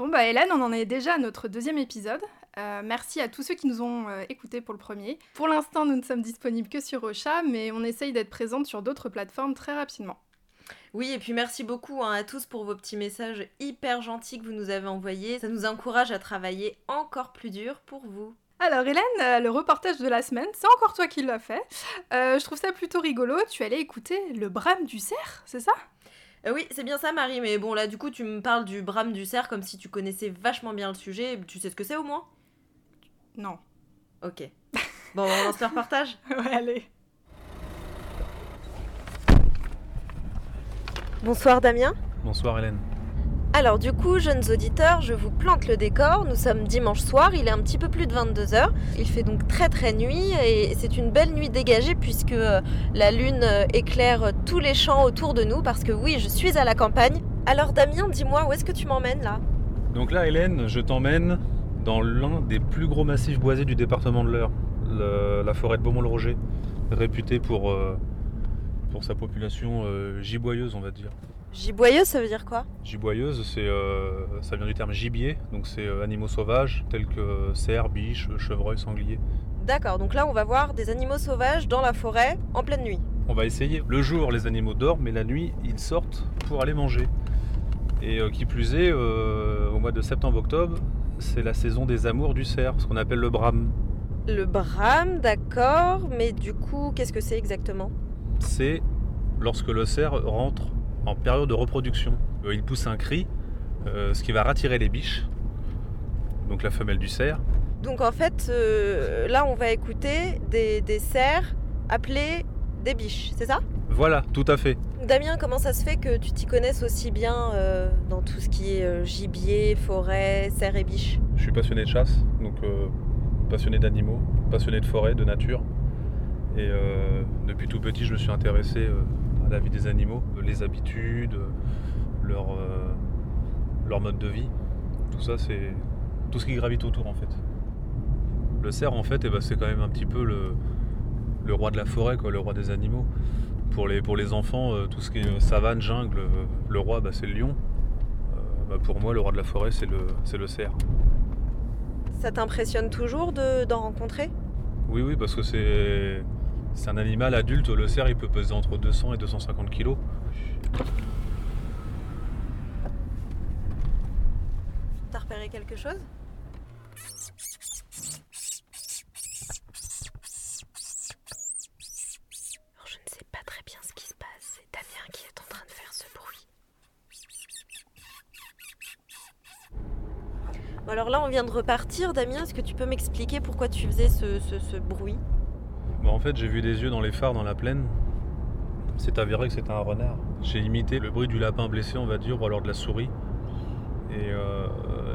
Bon bah Hélène, on en est déjà à notre deuxième épisode. Euh, merci à tous ceux qui nous ont euh, écoutés pour le premier. Pour l'instant, nous ne sommes disponibles que sur Ocha, mais on essaye d'être présente sur d'autres plateformes très rapidement. Oui, et puis merci beaucoup hein, à tous pour vos petits messages hyper gentils que vous nous avez envoyés. Ça nous encourage à travailler encore plus dur pour vous. Alors Hélène, euh, le reportage de la semaine, c'est encore toi qui l'as fait. je trouve ça plutôt rigolo. Tu allais écouter le brame du cerf, c'est ça? Euh, oui, c'est bien ça, Marie, mais bon, là, du coup, tu me parles du brame du cerf comme si tu connaissais vachement bien le sujet. Tu sais ce que c'est au moins? Non. Ok. Bon, on lance le reportage Ouais, allez. Bonsoir, Damien. Bonsoir, Hélène. Alors du coup, jeunes auditeurs, je vous plante le décor. Nous sommes dimanche soir, il est un petit peu plus de 22h. Il fait donc très très nuit et c'est une belle nuit dégagée puisque euh, la lune euh, éclaire tous les champs autour de nous parce que oui, je suis à la campagne. Alors Damien, dis-moi, où est-ce que tu m'emmènes là? Donc là, Hélène, je t'emmène dans l'un des plus gros massifs boisés du département de l'Eure, la forêt de Beaumont-le-Roger, réputée euh, pour sa population giboyeuse, on va dire. Giboyeuse, ça veut dire quoi? Giboyeuse, c'est, euh, ça vient du terme gibier, donc c'est euh, animaux sauvages tels que cerfs, biches, chevreuils, sangliers. D'accord, donc là on va voir des animaux sauvages dans la forêt en pleine nuit. On va essayer. Le jour, les animaux dorment, mais la nuit, ils sortent pour aller manger. Et euh, qui plus est, au mois de septembre-octobre, c'est la saison des amours du cerf, ce qu'on appelle le brame. Le brame, d'accord, mais du coup, qu'est-ce que c'est exactement? C'est lorsque le cerf rentre en période de reproduction. Euh, il pousse un cri, euh, ce qui va rattirer les biches, donc la femelle du cerf. Donc en fait, euh, là on va écouter des, des cerfs appelés des biches, c'est ça? Voilà, tout à fait. Damien, comment ça se fait que tu t'y connaisses aussi bien dans tout ce qui est gibier, forêt, cerfs et biches? Je suis passionné de chasse, donc passionné d'animaux, passionné de forêt, de nature. Et depuis tout petit, je me suis intéressé la vie des animaux, les habitudes, leur, euh, leur mode de vie. Tout ça, c'est tout ce qui gravite autour en fait. Le cerf, en fait, eh ben, c'est quand même un petit peu le, le, roi de la forêt, quoi, le roi des animaux. Pour les, pour les enfants, euh, tout ce qui est savane, jungle, euh, le roi, bah, c'est le lion. Bah, pour moi, le roi de la forêt, c'est le, le cerf. Ça t'impressionne toujours d'en rencontrer? Oui, oui, parce que c'est c'est un animal adulte, le cerf il peut peser entre 200 et 250 kg. T'as repéré quelque chose? Je ne sais pas très bien ce qui se passe. C'est Damien qui est en train de faire ce bruit. alors là, on vient de repartir. Damien, est-ce que tu peux m'expliquer pourquoi tu faisais ce bruit? Bah, en fait, j'ai vu des yeux dans les phares dans la plaine. C'est avéré que c'était un renard. J'ai imité le bruit du lapin blessé, on va dire, ou alors de la souris. Et euh,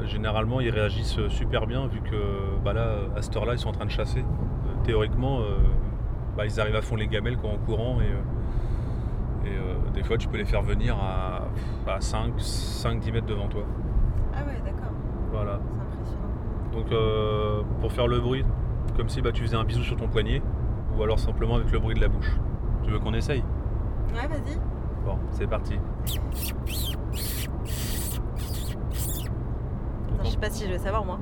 généralement, ils réagissent super bien, vu que bah là, à cette heure-là, ils sont en train de chasser. Euh, théoriquement, euh, bah, ils arrivent à fond les gamelles quand en courant. Et, des fois, tu peux les faire venir à, 5-10 mètres devant toi. Ah ouais, d'accord. Voilà. C'est impressionnant. Donc, pour faire le bruit, comme si bah, tu faisais un bisou sur ton poignet, ou alors simplement avec le bruit de la bouche. Tu veux qu'on essaye? Ouais, vas-y. Bon, c'est parti. je sais pas si je vais savoir moi.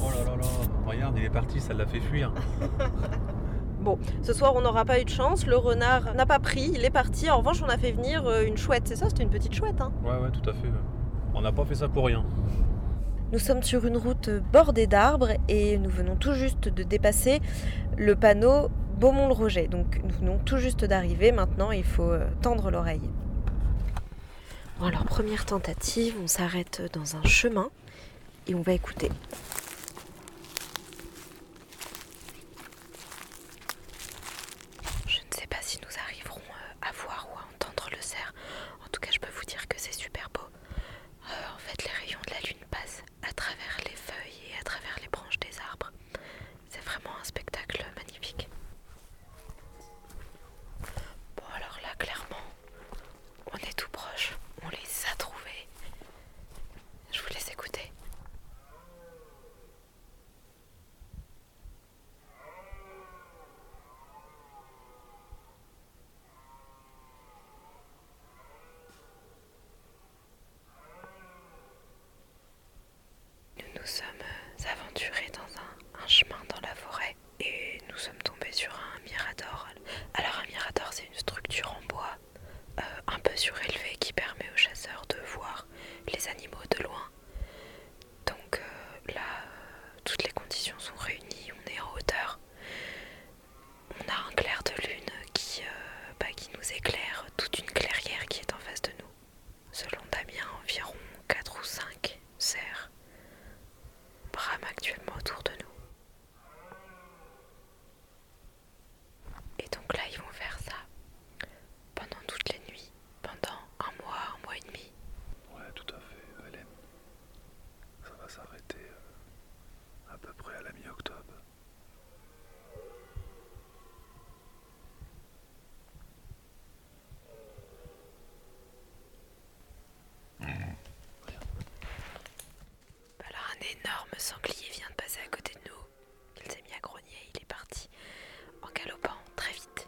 Oh là là là, regarde, il est parti, ça l'a fait fuir. Bon, ce soir on n'aura pas eu de chance, le renard n'a pas pris, il est parti. En revanche, on a fait venir euh, une chouette, c'est ça C'était une petite chouette, hein? Ouais, ouais, tout à fait. On n'a pas fait ça pour rien. Nous sommes sur une route bordée d'arbres et nous venons tout juste de dépasser le panneau Beaumont-le-Roger. Donc nous venons tout juste d'arriver, maintenant il faut euh, tendre l'oreille. Bon alors première tentative, on s'arrête dans un chemin et on va écouter. Sanglier vient de passer à côté de nous. Il s'est mis à grogner, il est parti en galopant très vite.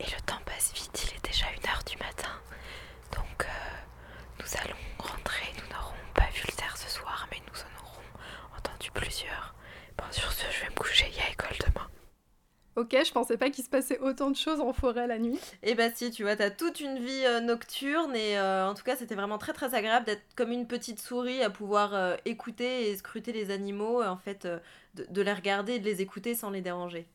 Et le temps passe vite, il est déjà une heure du matin. Donc euh, nous allons rentrer, nous n'aurons pas vu le cerf ce soir, mais nous en aurons entendu plusieurs. Bon, sur ce, je vais me coucher. Ok, je pensais pas qu'il se passait autant de choses en forêt la nuit. Et bah si, tu vois, t'as toute une vie euh, nocturne et euh, en tout cas c'était vraiment très très agréable d'être comme une petite souris à pouvoir euh, écouter et scruter les animaux, en fait de, de les regarder et de les écouter sans les déranger.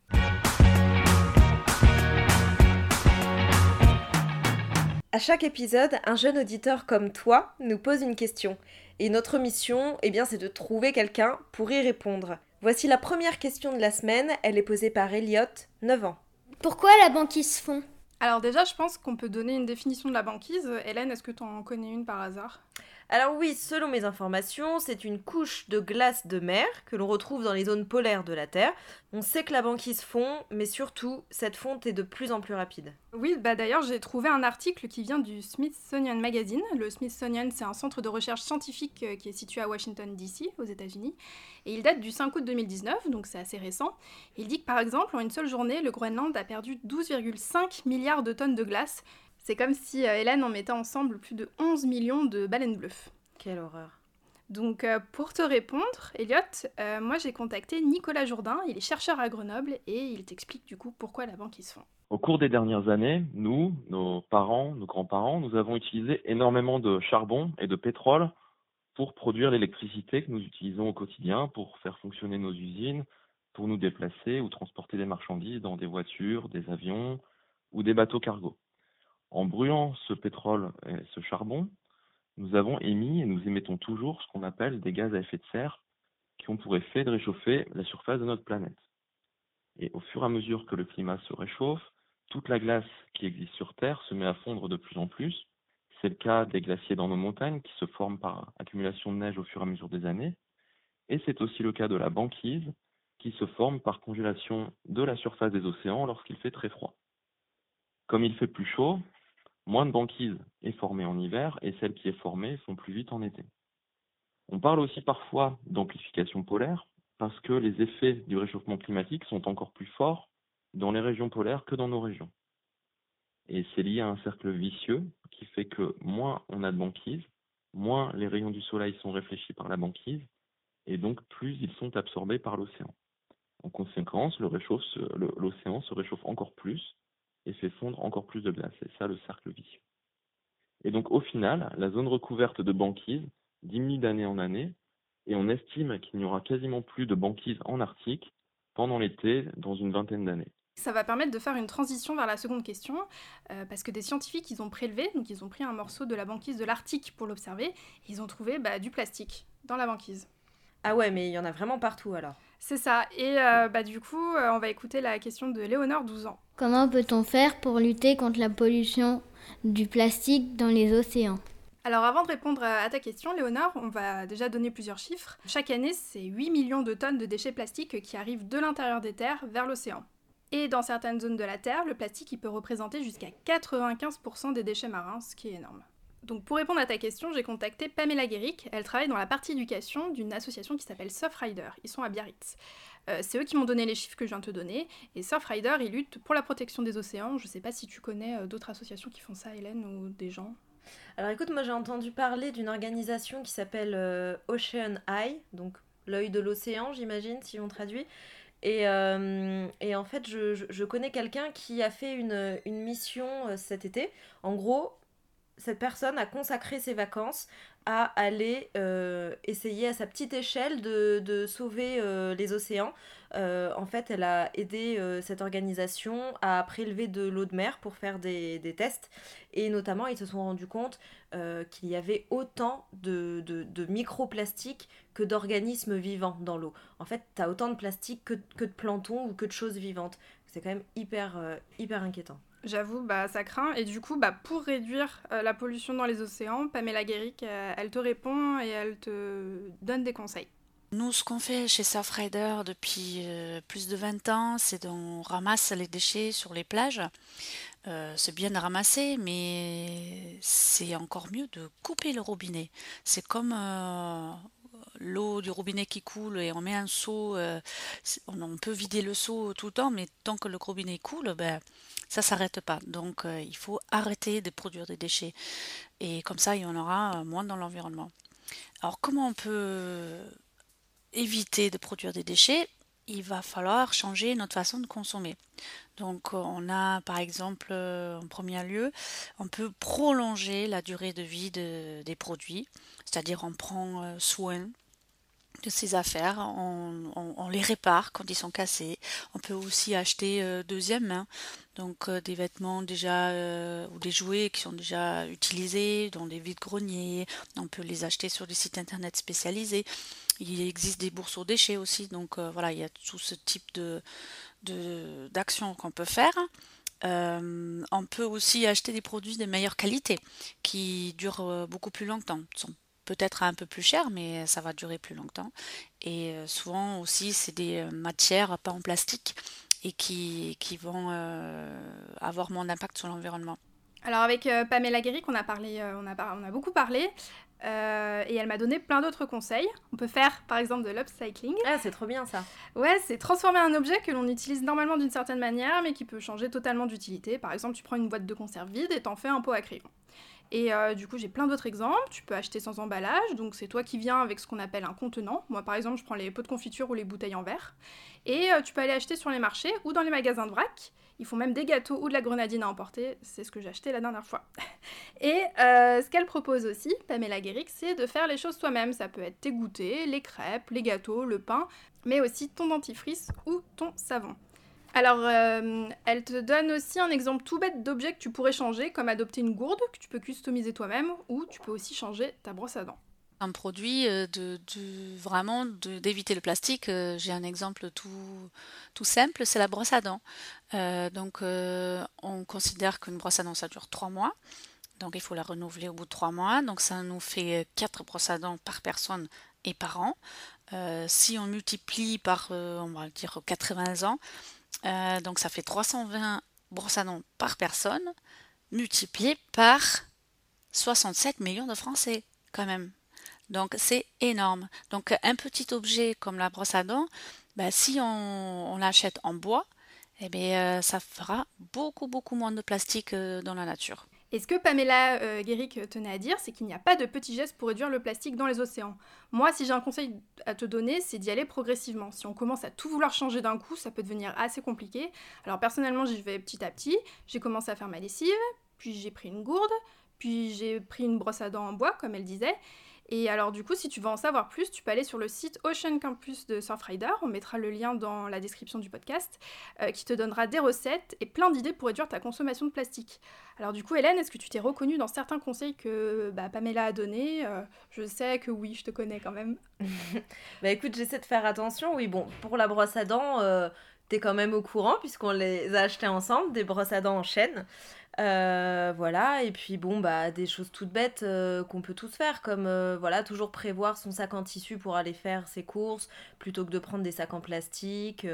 À chaque épisode, un jeune auditeur comme toi nous pose une question. Et notre mission, eh bien, c'est de trouver quelqu'un pour y répondre. Voici la première question de la semaine. Elle est posée par Elliot, 9 ans. Pourquoi la banquise fond? Alors déjà, je pense qu'on peut donner une définition de la banquise. Hélène, est-ce que tu en connais une par hasard? Alors oui, selon mes informations, c'est une couche de glace de mer que l'on retrouve dans les zones polaires de la Terre. On sait que la banquise fond, mais surtout, cette fonte est de plus en plus rapide. Oui, bah d'ailleurs, j'ai trouvé un article qui vient du Smithsonian Magazine. Le Smithsonian, c'est un centre de recherche scientifique euh, qui est situé à Washington, D.C., aux États-Unis. Et il date du 5 août 2019, donc c'est assez récent. Il dit que par exemple, en une seule journée, le Groenland a perdu 12,5 milliards de tonnes de glace. C'est comme si euh, Hélène en mettait ensemble plus de 11 millions de baleines bleues. Quelle horreur. Donc euh, pour te répondre, Elliot, euh, moi j'ai contacté Nicolas Jourdain, il est chercheur à Grenoble et il t'explique du coup pourquoi la banque se fond. Au cours des dernières années, nous, nos parents, nos grands-parents, nous avons utilisé énormément de charbon et de pétrole pour produire l'électricité que nous utilisons au quotidien pour faire fonctionner nos usines, pour nous déplacer ou transporter des marchandises dans des voitures, des avions ou des bateaux cargo. En brûlant ce pétrole et ce charbon, nous avons émis et nous émettons toujours ce qu'on appelle des gaz à effet de serre qui ont pour effet de réchauffer la surface de notre planète. Et au fur et à mesure que le climat se réchauffe, toute la glace qui existe sur Terre se met à fondre de plus en plus. C'est le cas des glaciers dans nos montagnes qui se forment par accumulation de neige au fur et à mesure des années. Et c'est aussi le cas de la banquise qui se forme par congélation de la surface des océans lorsqu'il fait très froid. Comme il fait plus chaud, moins de banquise est formée en hiver et celle qui est formée font plus vite en été. On parle aussi parfois d'amplification polaire parce que les effets du réchauffement climatique sont encore plus forts dans les régions polaires que dans nos régions. Et c'est lié à un cercle vicieux qui fait que moins on a de banquise, moins les rayons du soleil sont réfléchis par la banquise, et donc plus ils sont absorbés par l'océan. En conséquence, l'océan se réchauffe encore plus et fait fondre encore plus de glace. C'est ça le cercle vicieux. Et donc au final, la zone recouverte de banquise diminue d'année en année, et on estime qu'il n'y aura quasiment plus de banquise en Arctique pendant l'été dans une vingtaine d'années. Ça va permettre de faire une transition vers la seconde question, euh, parce que des scientifiques, ils ont prélevé, donc ils ont pris un morceau de la banquise de l'Arctique pour l'observer, et ils ont trouvé bah, du plastique dans la banquise. Ah ouais, mais il y en a vraiment partout alors. C'est ça, et euh, bah, du coup, euh, on va écouter la question de Léonore, 12 ans. Comment peut-on faire pour lutter contre la pollution du plastique dans les océans? Alors avant de répondre à ta question, Léonore, on va déjà donner plusieurs chiffres. Chaque année, c'est 8 millions de tonnes de déchets plastiques qui arrivent de l'intérieur des terres vers l'océan. Et dans certaines zones de la Terre, le plastique peut représenter jusqu'à 95% des déchets marins, ce qui est énorme. Donc pour répondre à ta question, j'ai contacté Pamela Guéric. Elle travaille dans la partie éducation d'une association qui s'appelle Surfrider. Ils sont à Biarritz. Euh, c'est eux qui m'ont donné les chiffres que je viens de te donner. Et Surfrider, ils luttent pour la protection des océans. Je sais pas si tu connais euh, d'autres associations qui font ça, Hélène, ou des gens. Alors écoute, moi j'ai entendu parler d'une organisation qui s'appelle euh, Ocean Eye, donc l'œil de l'océan, j'imagine, si on traduit. Et, et en fait, je, je connais quelqu'un qui a fait une, une mission cet été. En gros, cette personne a consacré ses vacances à aller euh, essayer à sa petite échelle de, de sauver euh, les océans. Euh, en fait, elle a aidé cette organisation à prélever de l'eau de mer pour faire des, des, tests. Et notamment, ils se sont rendus compte qu'il y avait autant de, de, microplastiques que d'organismes vivants dans l'eau. En fait, tu as autant de plastique que, que, de plancton ou que de choses vivantes. C'est quand même hyper, hyper inquiétant. J'avoue, bah, ça craint. Et du coup, bah, pour réduire euh, la pollution dans les océans, Pamela Guéric, euh, elle te répond et elle te donne des conseils. Nous, ce qu'on fait chez Surfrider depuis euh, plus de 20 ans, c'est qu'on ramasse les déchets sur les plages. c'est bien de ramasser, mais c'est encore mieux de couper le robinet. C'est comme l'eau du robinet qui coule et on met un seau, euh, on, peut vider le seau tout le temps, mais tant que le robinet coule, ben, ça s'arrête pas. Donc euh, il faut arrêter de produire des déchets. Et comme ça, il y en aura euh, moins dans l'environnement. Alors comment on peut éviter de produire des déchets? Il va falloir changer notre façon de consommer. Donc, on a par exemple, en premier lieu, on peut prolonger la durée de vie de- des produits, c'est-à-dire on prend soin de ses affaires, on, les répare quand ils sont cassés. On peut aussi acheter euh, deuxième main, donc euh, des vêtements déjà euh, ou des jouets qui sont déjà utilisés dans des vides-greniers. On peut les acheter sur des sites internet spécialisés. Il existe des bourses aux déchets aussi, donc euh, voilà, il y a tout ce type d'actions qu'on peut faire. On peut aussi acheter des produits de meilleure qualité qui durent beaucoup plus longtemps. Peut-être un peu plus chers, mais ça va durer plus longtemps. Et euh, souvent aussi, c'est des euh, matières pas en plastique et qui, qui vont euh, avoir moins d'impact sur l'environnement. Alors avec euh, Pamela Guéric, on a parlé, euh, on a, on a beaucoup parlé, euh, et elle m'a donné plein d'autres conseils. On peut faire par exemple de l'upcycling. Ah, c'est trop bien ça. Ouais, c'est transformer un objet que l'on utilise normalement d'une certaine manière, mais qui peut changer totalement d'utilité. Par exemple, tu prends une boîte de conserve vide et t'en fais un pot à crayon. Et euh, du coup, j'ai plein d'autres exemples. Tu peux acheter sans emballage, donc c'est toi qui viens avec ce qu'on appelle un contenant. Moi, par exemple, je prends les pots de confiture ou les bouteilles en verre. Et euh, tu peux aller acheter sur les marchés ou dans les magasins de vrac. Ils font même des gâteaux ou de la grenadine à emporter. C'est ce que j'ai acheté la dernière fois. Et euh, ce qu'elle propose aussi, Pamela Guéric, c'est de faire les choses toi-même. Ça peut être tes goûters, les crêpes, les gâteaux, le pain, mais aussi ton dentifrice ou ton savon. Alors, euh, elle te donne aussi un exemple tout bête d'objet que tu pourrais changer, comme adopter une gourde que tu peux customiser toi-même, ou tu peux aussi changer ta brosse à dents. Un produit euh, de, vraiment d'éviter le plastique. euh, J'ai un exemple tout, tout simple, c'est la brosse à dents. Donc, on considère qu'une brosse à dents, ça dure trois mois. Donc, il faut la renouveler au bout de trois mois. Donc, ça nous fait quatre brosses à dents par personne et par an. Si on multiplie par, on va dire, 80 ans, euh, donc ça fait 320 brosses à dents par personne, multiplié par 67 millions de Français, quand même. Donc c'est énorme. Donc un petit objet comme la brosse à dents, bah, si on, l'achète en bois, eh bien, euh, ça fera beaucoup beaucoup moins de plastique euh, dans la nature. Et ce que Pamela euh, Guéric tenait à dire, c'est qu'il n'y a pas de petits gestes pour réduire le plastique dans les océans. Moi, si j'ai un conseil à te donner, c'est d'y aller progressivement. Si on commence à tout vouloir changer d'un coup, ça peut devenir assez compliqué. Alors personnellement, j'y vais petit à petit. J'ai commencé à faire ma lessive, puis j'ai pris une gourde, puis j'ai pris une brosse à dents en bois, comme elle disait. Et alors du coup, si tu veux en savoir plus, tu peux aller sur le site Ocean Campus de Surfrider, on mettra le lien dans la description du podcast, euh, qui te donnera des recettes et plein d'idées pour réduire ta consommation de plastique. Alors du coup, Hélène, est-ce que tu t'es reconnue dans certains conseils que bah, Pamela a donnés? Euh, Je sais que oui, je te connais quand même. Bah écoute, j'essaie de faire attention. Oui, bon, pour la brosse à dents, euh, t'es quand même au courant puisqu'on les a achetées ensemble, des brosses à dents en chaîne. Euh, voilà, et puis bon, bah des choses toutes bêtes euh, qu'on peut tous faire, comme euh, voilà, toujours prévoir son sac en tissu pour aller faire ses courses plutôt que de prendre des sacs en plastique.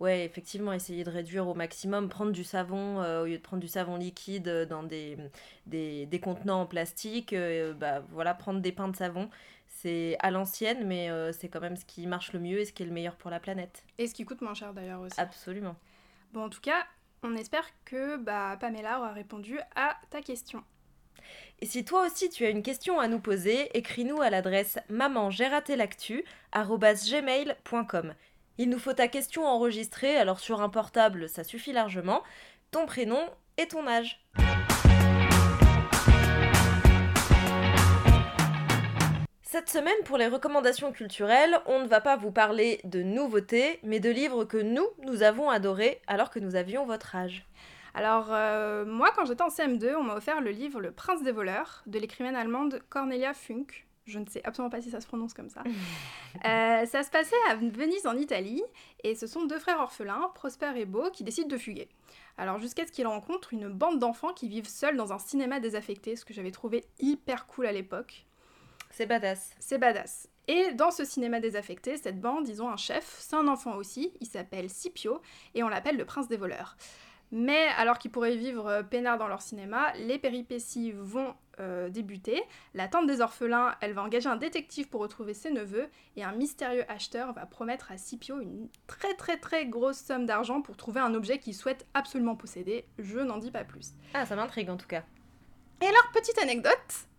Ouais, effectivement, essayer de réduire au maximum, prendre du savon au lieu de prendre du savon liquide dans des, des, des contenants en plastique. bah voilà, prendre des pains de savon. C'est à l'ancienne, mais c'est quand même ce qui marche le mieux et ce qui est le meilleur pour la planète. Et ce qui coûte moins cher d'ailleurs aussi. Absolument. Bon, en tout cas, on espère que bah, Pamela aura répondu à ta question. Et si toi aussi tu as une question à nous poser, écris-nous à l'adresse maman-j'ai-raté-l'actu@gmail.com. Il nous faut ta question enregistrée, alors sur un portable ça suffit largement, ton prénom et ton âge. Cette semaine, pour les recommandations culturelles, on ne va pas vous parler de nouveautés, mais de livres que nous, nous avons adorés alors que nous avions votre âge. Alors, euh, moi, quand j'étais en CM2, on m'a offert le livre Le Prince des voleurs de l'écrivaine allemande Cornelia Funk. Je ne sais absolument pas si ça se prononce comme ça. Euh, ça se passait à Venise en Italie, et ce sont deux frères orphelins, Prosper et Beau, qui décident de fuguer. Alors jusqu'à ce qu'ils rencontrent une bande d'enfants qui vivent seuls dans un cinéma désaffecté, ce que j'avais trouvé hyper cool à l'époque. C'est badass. C'est badass. Et dans ce cinéma désaffecté, cette bande, ils ont un chef, c'est un enfant aussi, il s'appelle Scipio, et on l'appelle le prince des voleurs. Mais alors qu'ils pourraient vivre euh, peinard dans leur cinéma, les péripéties vont euh, débuter. La tante des orphelins, elle va engager un détective pour retrouver ses neveux, et un mystérieux acheteur va promettre à Scipio une très très très grosse somme d'argent pour trouver un objet qu'il souhaite absolument posséder. Je n'en dis pas plus. Ah, ça m'intrigue en tout cas. Et alors, petite anecdote,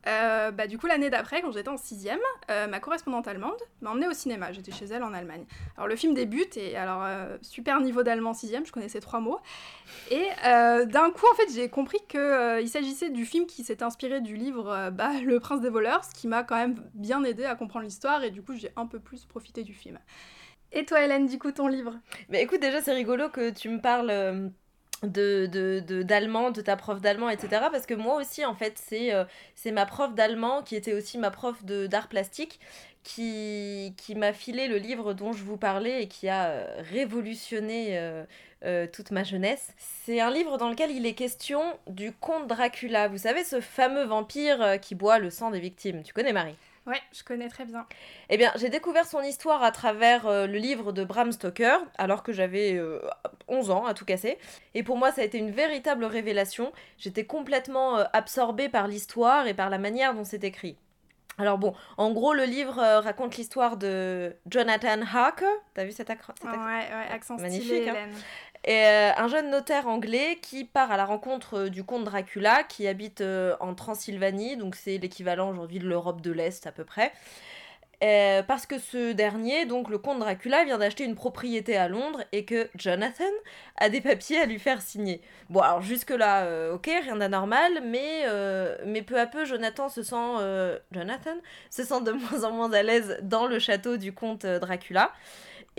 euh, bah, du coup, l'année d'après, quand j'étais en sixième, euh, ma correspondante allemande m'a emmenée au cinéma. J'étais chez elle en Allemagne. Alors, le film débute, et alors, euh, super niveau d'allemand sixième, je connaissais trois mots. Et d'un coup, en fait, j'ai compris qu'il s'agissait du film qui s'est inspiré du livre bah, Le Prince des voleurs, ce qui m'a quand même bien aidé à comprendre l'histoire, et du coup, j'ai un peu plus profité du film. Et toi, Hélène, du coup, ton livre? Mais écoute, déjà, c'est rigolo que tu me parles de d'allemand, de, ta prof d'allemand, etc. Parce que moi aussi, en fait, c'est euh, c'est ma prof d'allemand qui était aussi ma prof d'art plastique qui, qui m'a filé le livre dont je vous parlais et qui a euh, révolutionné euh, toute ma jeunesse. C'est un livre dans lequel il est question du comte Dracula. Vous savez, ce fameux vampire qui boit le sang des victimes. Tu connais Marie? Ouais, je connais très bien. Eh bien, j'ai découvert son histoire à travers euh, le livre de Bram Stoker, alors que j'avais 11 euh, ans à tout casser. Et pour moi, ça a été une véritable révélation. J'étais complètement euh, absorbée par l'histoire et par la manière dont c'est écrit. Alors bon, en gros, le livre raconte l'histoire de Jonathan Harker. T'as vu cet, accent Ouais, ouais, accent Magnifique, stylé, hein. Euh, un jeune notaire anglais qui part à la rencontre euh, du comte Dracula qui habite euh, en Transylvanie, donc c'est l'équivalent aujourd'hui de l'Europe de l'Est à peu près. parce que ce dernier, donc le comte Dracula, vient d'acheter une propriété à Londres et que Jonathan a des papiers à lui faire signer. Bon, alors jusque-là, ok, rien d'anormal, mais, mais peu à peu, Jonathan se sent, Jonathan se sent de moins en moins à l'aise dans le château du comte Dracula.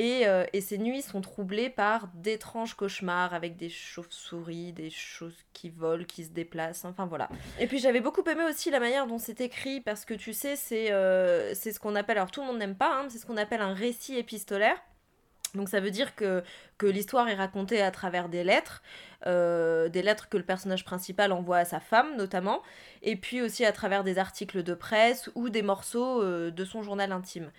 Euh, et, ces nuits sont troublées par d'étranges cauchemars avec des chauves-souris, des choses qui volent, qui se déplacent, enfin voilà. Et puis j'avais beaucoup aimé aussi la manière dont c'est écrit parce que tu sais, c'est euh, ce qu'on appelle, alors tout le monde n'aime pas, hein, c'est ce qu'on appelle un récit épistolaire. Donc ça veut dire que, que l'histoire est racontée à travers des lettres, euh, des lettres que le personnage principal envoie à sa femme notamment, et puis aussi à travers des articles de presse ou des morceaux de son journal intime.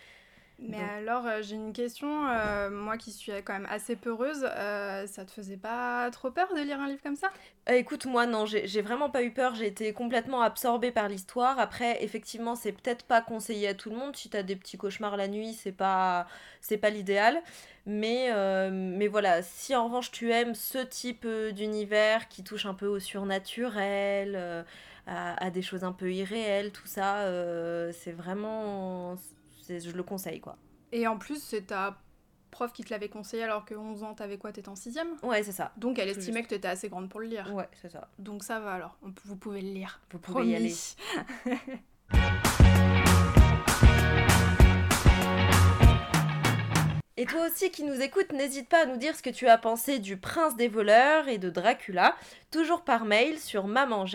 Mais alors, euh, j'ai une question. Euh, moi qui suis quand même assez peureuse, euh, ça te faisait pas trop peur de lire un livre comme ça? Écoute, moi non, j'ai vraiment pas eu peur. J'ai été complètement absorbée par l'histoire. Après, effectivement, c'est peut-être pas conseillé à tout le monde. Si t'as des petits cauchemars la nuit, c'est pas, pas l'idéal. Mais, mais voilà, si en revanche tu aimes ce type d'univers qui touche un peu au surnaturel, à, à, des choses un peu irréelles, tout ça, c'est vraiment je le conseille quoi. Et en plus, c'est ta prof qui te l'avait conseillé alors que 11 ans, t'avais quoi T'étais en 6 Ouais, c'est ça. Donc elle estimait que t'étais assez grande pour le lire. Ouais, c'est ça. Donc ça va alors, vous pouvez le lire. Vous pouvez y aller. Et toi aussi qui nous écoutes, n'hésite pas à nous dire ce que tu as pensé du Prince des voleurs et de Dracula, toujours par mail sur maman.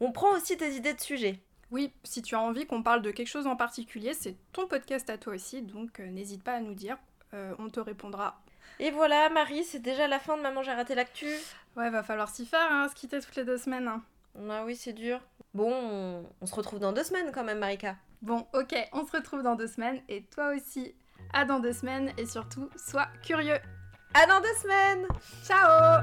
On prend aussi tes idées de sujets. Oui, si tu as envie qu'on parle de quelque chose en particulier, c'est ton podcast à toi aussi, donc euh, n'hésite pas à nous dire, euh, on te répondra. Et voilà, Marie, c'est déjà la fin de Maman j'ai raté l'actu. Ouais, va falloir s'y faire, hein, se quitter toutes les deux semaines. Hein. Ah oui, c'est dur. Bon, on, se retrouve dans deux semaines quand même, Marika. Bon, ok, on se retrouve dans deux semaines, et toi aussi. À dans deux semaines, et surtout, sois curieux. À dans deux semaines Ciao